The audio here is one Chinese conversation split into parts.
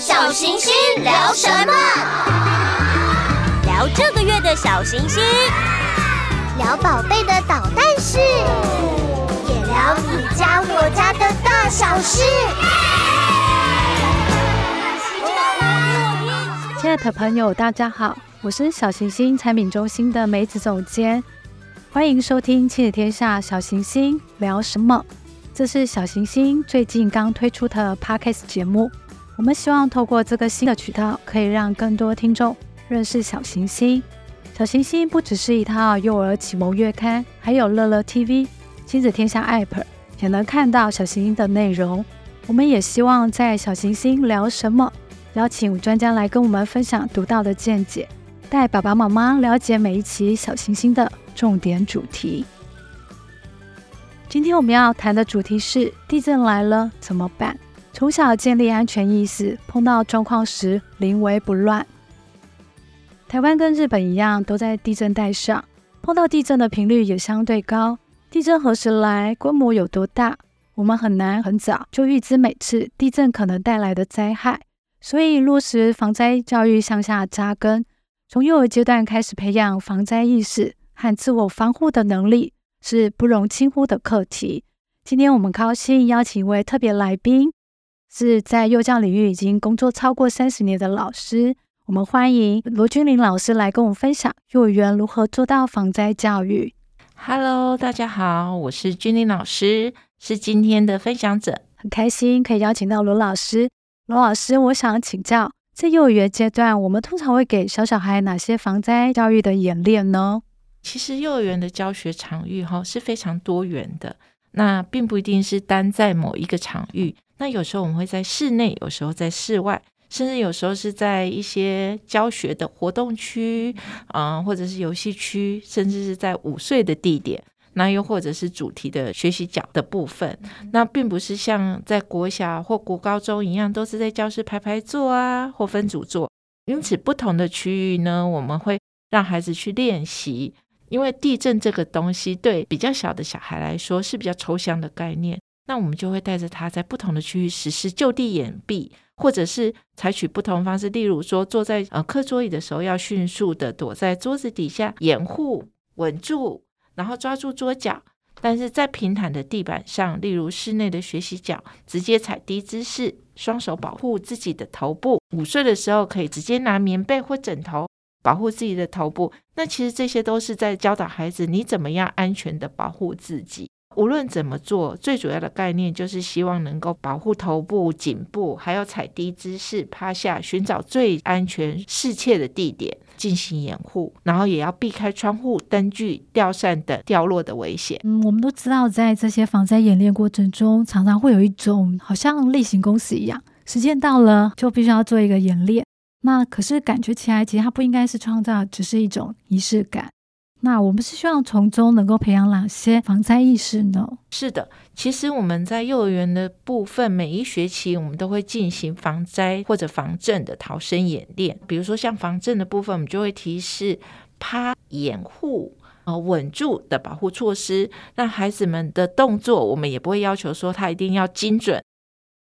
小行星聊什么？聊这个月的小行星，聊宝贝的捣蛋事，也聊你家我家的大小事。亲爱的朋友，大家好，我是小行星产品中心的梅子总监，欢迎收听《亲子天下小行星聊什么》。这是小行星最近刚推出的 Podcast 节目。我们希望透过这个新的渠道，可以让更多听众认识小行星。小行星不只是一套幼儿启蒙月刊，还有乐乐 TV、亲子天下 App 也能看到小行星的内容。我们也希望在小行星聊什么，邀请专家来跟我们分享独到的见解，带爸爸妈妈了解每一期小行星的重点主题。今天我们要谈的主题是地震来了怎么办？从小建立安全意识，碰到状况时临危不乱。台湾跟日本一样，都在地震带上，碰到地震的频率也相对高。地震何时来？规模有多大？我们很难很早就预知每次地震可能带来的灾害，所以落实防灾教育向下扎根，从幼儿阶段开始培养防灾意识和自我防护的能力。是不容轻忽的课题。今天我们高兴邀请一位特别来宾，是在幼教领域已经工作超过三十年的老师。我们欢迎罗君玲老师来跟我们分享幼儿园如何做到防灾教育。Hello，大家好，我是君玲老师，是今天的分享者。很开心可以邀请到罗老师。罗老师，我想请教，在幼儿园阶段，我们通常会给小小孩哪些防灾教育的演练呢？其实幼儿园的教学场域哈是非常多元的，那并不一定是单在某一个场域。那有时候我们会在室内，有时候在室外，甚至有时候是在一些教学的活动区啊、或者是游戏区，甚至是在午睡的地点。那又或者是主题的学习角的部分，那并不是像在国小或国高中一样，都是在教室排排坐啊，或分组坐。因此，不同的区域呢，我们会让孩子去练习。因为地震这个东西对比较小的小孩来说是比较抽象的概念，那我们就会带着他在不同的区域实施就地掩蔽，或者是采取不同方式，例如说坐在呃课桌椅的时候，要迅速的躲在桌子底下掩护稳住，然后抓住桌角；但是在平坦的地板上，例如室内的学习角，直接踩低姿势，双手保护自己的头部。午睡的时候可以直接拿棉被或枕头。保护自己的头部，那其实这些都是在教导孩子你怎么样安全的保护自己。无论怎么做，最主要的概念就是希望能够保护头部、颈部，还有踩低姿势趴下，寻找最安全适切的地点进行掩护，然后也要避开窗户、灯具、吊扇等掉落的危险。嗯，我们都知道，在这些防灾演练过程中，常常会有一种好像例行公事一样，时间到了就必须要做一个演练。那可是感觉起来，其实它不应该是创造，只是一种仪式感。那我们是希望从中能够培养哪些防灾意识呢？是的，其实我们在幼儿园的部分，每一学期我们都会进行防灾或者防震的逃生演练。比如说像防震的部分，我们就会提示趴、掩护、呃稳住的保护措施。让孩子们的动作，我们也不会要求说他一定要精准，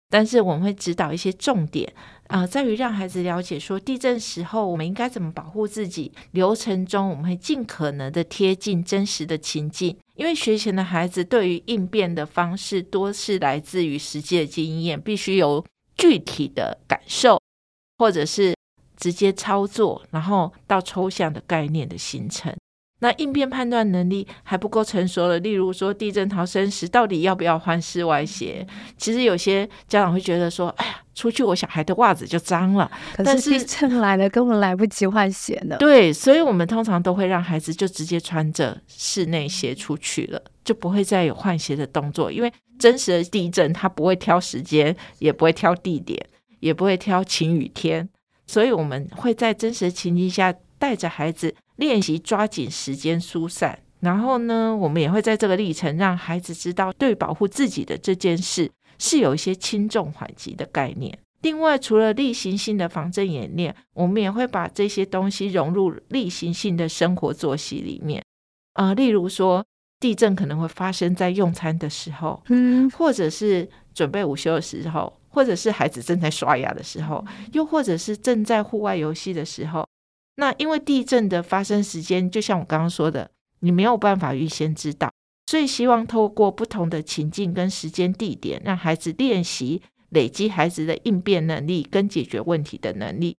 但是我们会指导一些重点。啊、在于让孩子了解说地震时候我们应该怎么保护自己。流程中我们会尽可能的贴近真实的情境，因为学前的孩子对于应变的方式多是来自于实际的经验，必须有具体的感受，或者是直接操作，然后到抽象的概念的形成。那应变判断能力还不够成熟了，例如说地震逃生时到底要不要换室外鞋？其实有些家长会觉得说，哎呀，出去我小孩的袜子就脏了。可是地震来了，根本来不及换鞋呢。对，所以我们通常都会让孩子就直接穿着室内鞋出去了，就不会再有换鞋的动作。因为真实的地震，它不会挑时间，也不会挑地点，也不会挑晴雨天，所以我们会在真实的情境下带着孩子。练习抓紧时间疏散，然后呢，我们也会在这个历程让孩子知道，对保护自己的这件事是有一些轻重缓急的概念。另外，除了例行性的防震演练，我们也会把这些东西融入例行性的生活作息里面。啊、呃，例如说，地震可能会发生在用餐的时候，嗯，或者是准备午休的时候，或者是孩子正在刷牙的时候，又或者是正在户外游戏的时候。那因为地震的发生时间，就像我刚刚说的，你没有办法预先知道，所以希望透过不同的情境跟时间地点，让孩子练习累积孩子的应变能力跟解决问题的能力。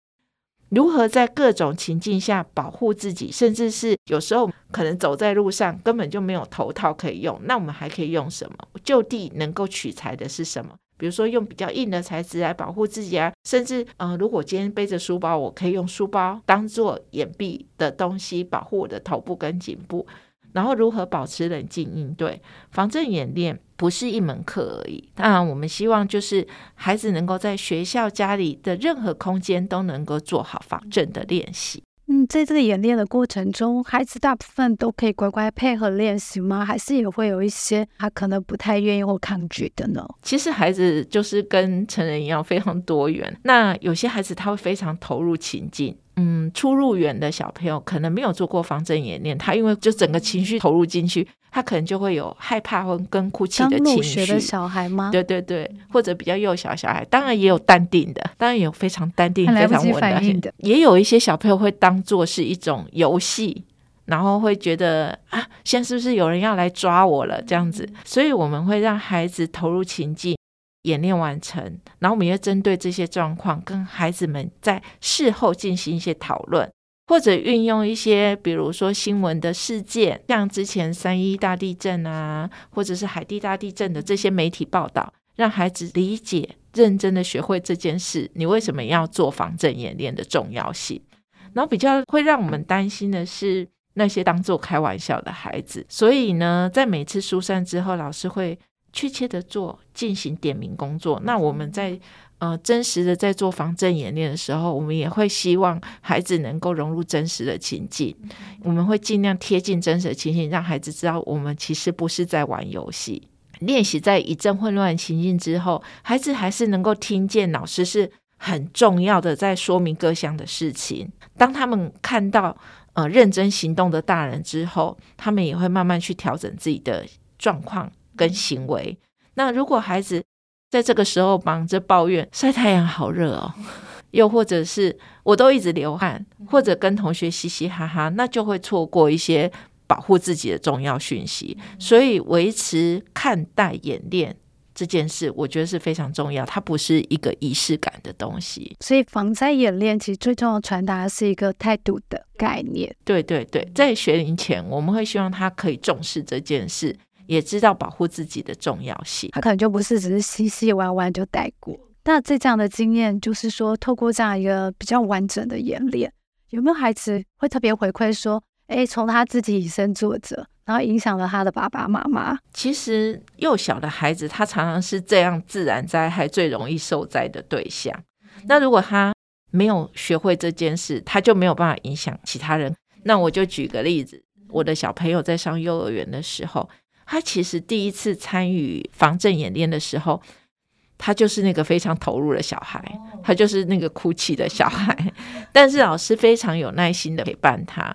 如何在各种情境下保护自己，甚至是有时候可能走在路上根本就没有头套可以用，那我们还可以用什么？就地能够取材的是什么？比如说用比较硬的材质来保护自己啊，甚至嗯、如果今天背着书包，我可以用书包当做掩蔽的东西，保护我的头部跟颈部。然后如何保持冷静应对防震演练，不是一门课而已。当然，我们希望就是孩子能够在学校、家里的任何空间都能够做好防震的练习。嗯，在这个演练的过程中，孩子大部分都可以乖乖配合练习吗？还是也会有一些他可能不太愿意或抗拒的呢？其实孩子就是跟成人一样非常多元。那有些孩子他会非常投入情境。嗯，初入园的小朋友可能没有做过防震演练，他因为就整个情绪投入进去，他可能就会有害怕或跟哭泣的情绪。的小孩吗？对对对，或者比较幼小小孩，当然也有淡定的，当然也有非常淡定、非常稳的。也有一些小朋友会当做是一种游戏，然后会觉得啊，现在是不是有人要来抓我了？这样子，所以我们会让孩子投入情境。演练完成，然后我们要针对这些状况，跟孩子们在事后进行一些讨论，或者运用一些，比如说新闻的事件，像之前三一大地震啊，或者是海地大地震的这些媒体报道，让孩子理解、认真的学会这件事，你为什么要做防震演练的重要性。然后比较会让我们担心的是那些当做开玩笑的孩子，所以呢，在每次疏散之后，老师会。确切的做进行点名工作。那我们在呃真实的在做防震演练的时候，我们也会希望孩子能够融入真实的情境。我们会尽量贴近真实的情境，让孩子知道我们其实不是在玩游戏。练习在一阵混乱情境之后，孩子还是能够听见老师是很重要的在说明各项的事情。当他们看到呃认真行动的大人之后，他们也会慢慢去调整自己的状况。跟行为，那如果孩子在这个时候忙着抱怨晒太阳好热哦，又或者是我都一直流汗，或者跟同学嘻嘻哈哈，那就会错过一些保护自己的重要讯息。所以维持看待演练这件事，我觉得是非常重要，它不是一个仪式感的东西。所以防灾演练其实最重要传达的是一个态度的概念。对对对，在学龄前，我们会希望他可以重视这件事。也知道保护自己的重要性，他可能就不是只是嬉戏玩玩就带过。那这这样的经验，就是说透过这样一个比较完整的演练，有没有孩子会特别回馈说，哎，从他自己以身作则，然后影响了他的爸爸妈妈？其实幼小的孩子，他常常是这样自然灾害最容易受灾的对象。那如果他没有学会这件事，他就没有办法影响其他人。那我就举个例子，我的小朋友在上幼儿园的时候。他其实第一次参与防震演练的时候，他就是那个非常投入的小孩，他就是那个哭泣的小孩。但是老师非常有耐心的陪伴他。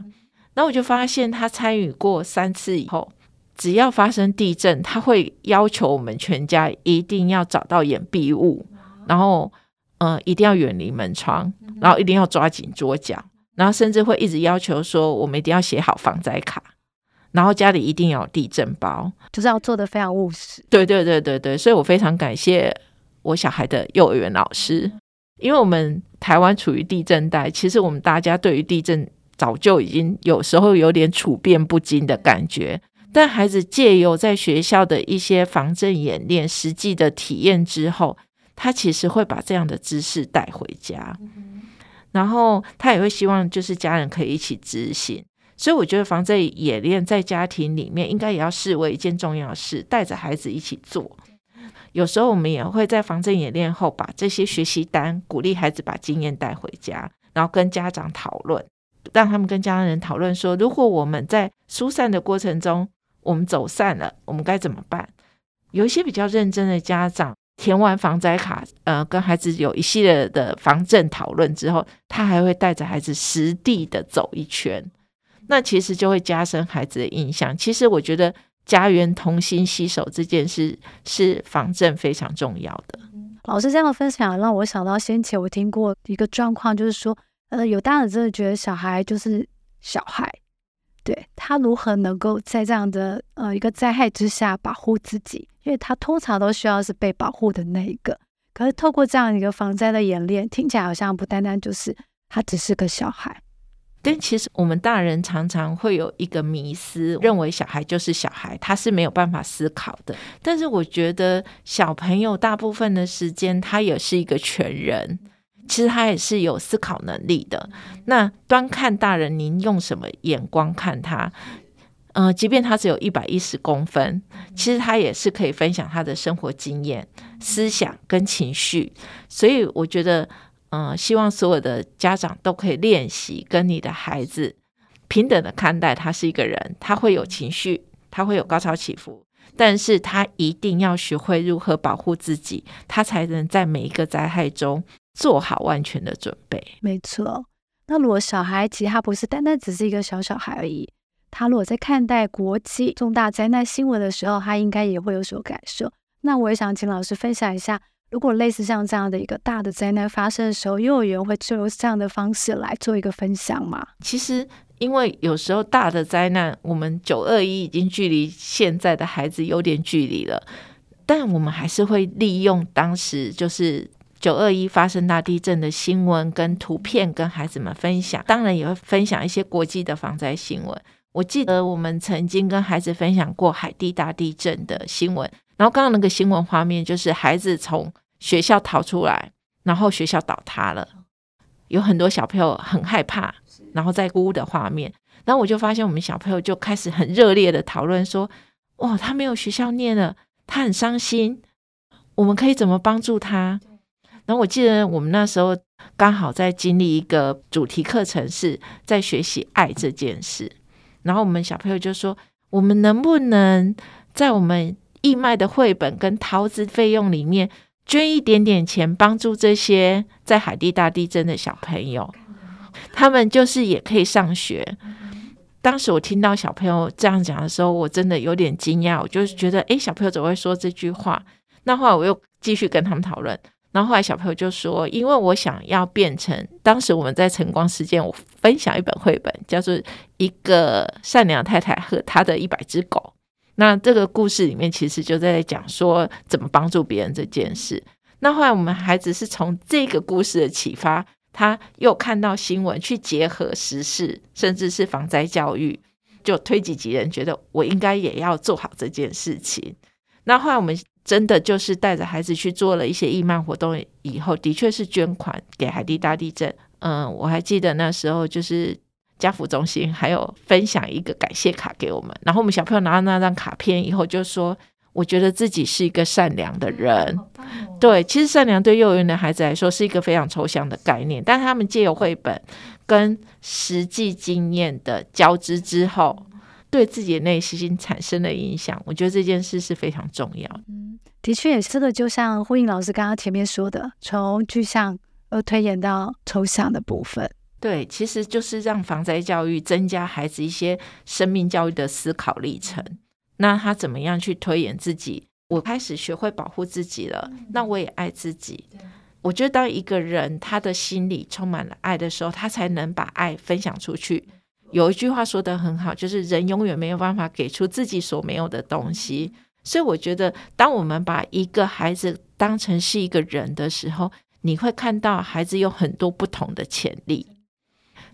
那我就发现，他参与过三次以后，只要发生地震，他会要求我们全家一定要找到掩蔽物，然后嗯、呃，一定要远离门窗，然后一定要抓紧桌角，然后甚至会一直要求说，我们一定要写好防灾卡。然后家里一定要有地震包，就是要做的非常务实。对对对对对，所以我非常感谢我小孩的幼儿园老师，因为我们台湾处于地震带，其实我们大家对于地震早就已经有时候有点处变不惊的感觉，但孩子借由在学校的一些防震演练、实际的体验之后，他其实会把这样的知识带回家，然后他也会希望就是家人可以一起执行。所以我觉得防震演练在家庭里面应该也要视为一件重要事，带着孩子一起做。有时候我们也会在防震演练后把这些学习单鼓励孩子把经验带回家，然后跟家长讨论，让他们跟家人讨论说，如果我们在疏散的过程中我们走散了，我们该怎么办？有一些比较认真的家长填完防灾卡，呃，跟孩子有一系列的防震讨论之后，他还会带着孩子实地的走一圈。那其实就会加深孩子的印象。其实我觉得家园同心携手这件事是防震非常重要的。老师这样的分享让我想到先前我听过一个状况，就是说，呃，有大人真的觉得小孩就是小孩，对，他如何能够在这样的呃一个灾害之下保护自己？因为他通常都需要是被保护的那一个。可是透过这样一个防灾的演练，听起来好像不单单就是他只是个小孩。但其实我们大人常常会有一个迷思，认为小孩就是小孩，他是没有办法思考的。但是我觉得小朋友大部分的时间，他也是一个全人，其实他也是有思考能力的。那端看大人，您用什么眼光看他？呃，即便他只有一百一十公分，其实他也是可以分享他的生活经验、思想跟情绪。所以我觉得。嗯，希望所有的家长都可以练习跟你的孩子平等的看待，他是一个人，他会有情绪，他会有高潮起伏，但是他一定要学会如何保护自己，他才能在每一个灾害中做好万全的准备。没错，那如果小孩其实他不是单单只是一个小小孩而已，他如果在看待国际重大灾难新闻的时候，他应该也会有所感受。那我也想请老师分享一下。如果类似像这样的一个大的灾难发生的时候，幼儿园会就用这样的方式来做一个分享吗？其实，因为有时候大的灾难，我们九二一已经距离现在的孩子有点距离了，但我们还是会利用当时就是九二一发生大地震的新闻跟图片跟孩子们分享，当然也会分享一些国际的防灾新闻。我记得我们曾经跟孩子分享过海地大地震的新闻。然后刚刚那个新闻画面就是孩子从学校逃出来，然后学校倒塌了，有很多小朋友很害怕，然后在哭的画面。然后我就发现我们小朋友就开始很热烈的讨论说：“哇，他没有学校念了，他很伤心，我们可以怎么帮助他？”然后我记得我们那时候刚好在经历一个主题课程，是在学习爱这件事。然后我们小朋友就说：“我们能不能在我们……”义卖的绘本跟陶瓷费用里面捐一点点钱，帮助这些在海地大地震的小朋友，他们就是也可以上学。当时我听到小朋友这样讲的时候，我真的有点惊讶，我就觉得，诶，小朋友怎么会说这句话？那后来我又继续跟他们讨论，然后后来小朋友就说，因为我想要变成当时我们在晨光时间，我分享一本绘本，叫做《一个善良太太和她的一百只狗》。那这个故事里面其实就在讲说怎么帮助别人这件事。那后来我们孩子是从这个故事的启发，他又看到新闻去结合时事，甚至是防灾教育，就推己及人，觉得我应该也要做好这件事情。那后来我们真的就是带着孩子去做了一些义卖活动，以后的确是捐款给海地大地震。嗯，我还记得那时候就是。家福中心还有分享一个感谢卡给我们，然后我们小朋友拿到那张卡片以后就说：“我觉得自己是一个善良的人。”对，其实善良对幼儿园的孩子来说是一个非常抽象的概念，但他们借由绘本跟实际经验的交织之后，对自己的内心产生了影响。我觉得这件事是非常重要的。嗯，的确也是的，就像呼应老师刚刚前面说的，从具象而推演到抽象的部分。对，其实就是让防灾教育增加孩子一些生命教育的思考历程。那他怎么样去推演自己？我开始学会保护自己了，那我也爱自己。我觉得当一个人他的心里充满了爱的时候，他才能把爱分享出去。有一句话说的很好，就是人永远没有办法给出自己所没有的东西。所以我觉得，当我们把一个孩子当成是一个人的时候，你会看到孩子有很多不同的潜力。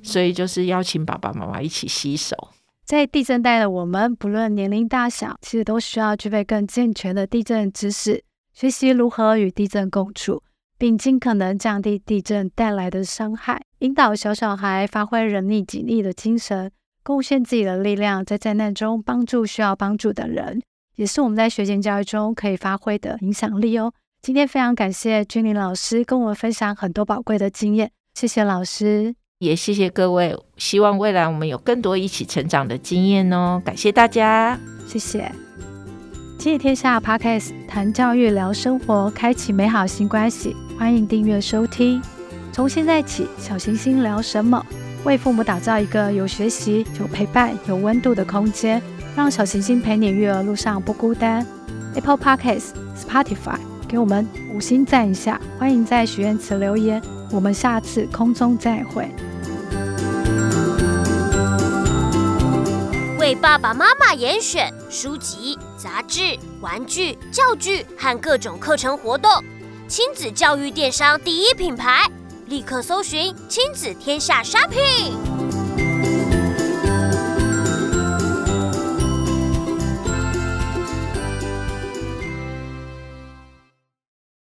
所以就是邀请爸爸妈妈一起洗手，在地震带的我们，不论年龄大小，其实都需要具备更健全的地震知识，学习如何与地震共处，并尽可能降低地震带来的伤害，引导小小孩发挥人力己力的精神，贡献自己的力量，在灾难中帮助需要帮助的人，也是我们在学前教育中可以发挥的影响力哦。今天非常感谢君玲老师跟我们分享很多宝贵的经验，谢谢老师。也谢谢各位，希望未来我们有更多一起成长的经验哦。感谢大家，谢谢。亲子天下 Podcast 谈教育聊生活，开启美好新关系，欢迎订阅收听。从现在起，小行星聊什么？为父母打造一个有学习、有陪伴、有温度的空间，让小行星陪你育儿路上不孤单。Apple Podcast、Spotify、给我们五星赞一下。欢迎在许愿池留言，我们下次空中再会。为爸爸妈妈严选书籍、杂志、玩具、教具和各种课程活动，亲子教育电商第一品牌，立刻搜寻亲子天下 Shopping。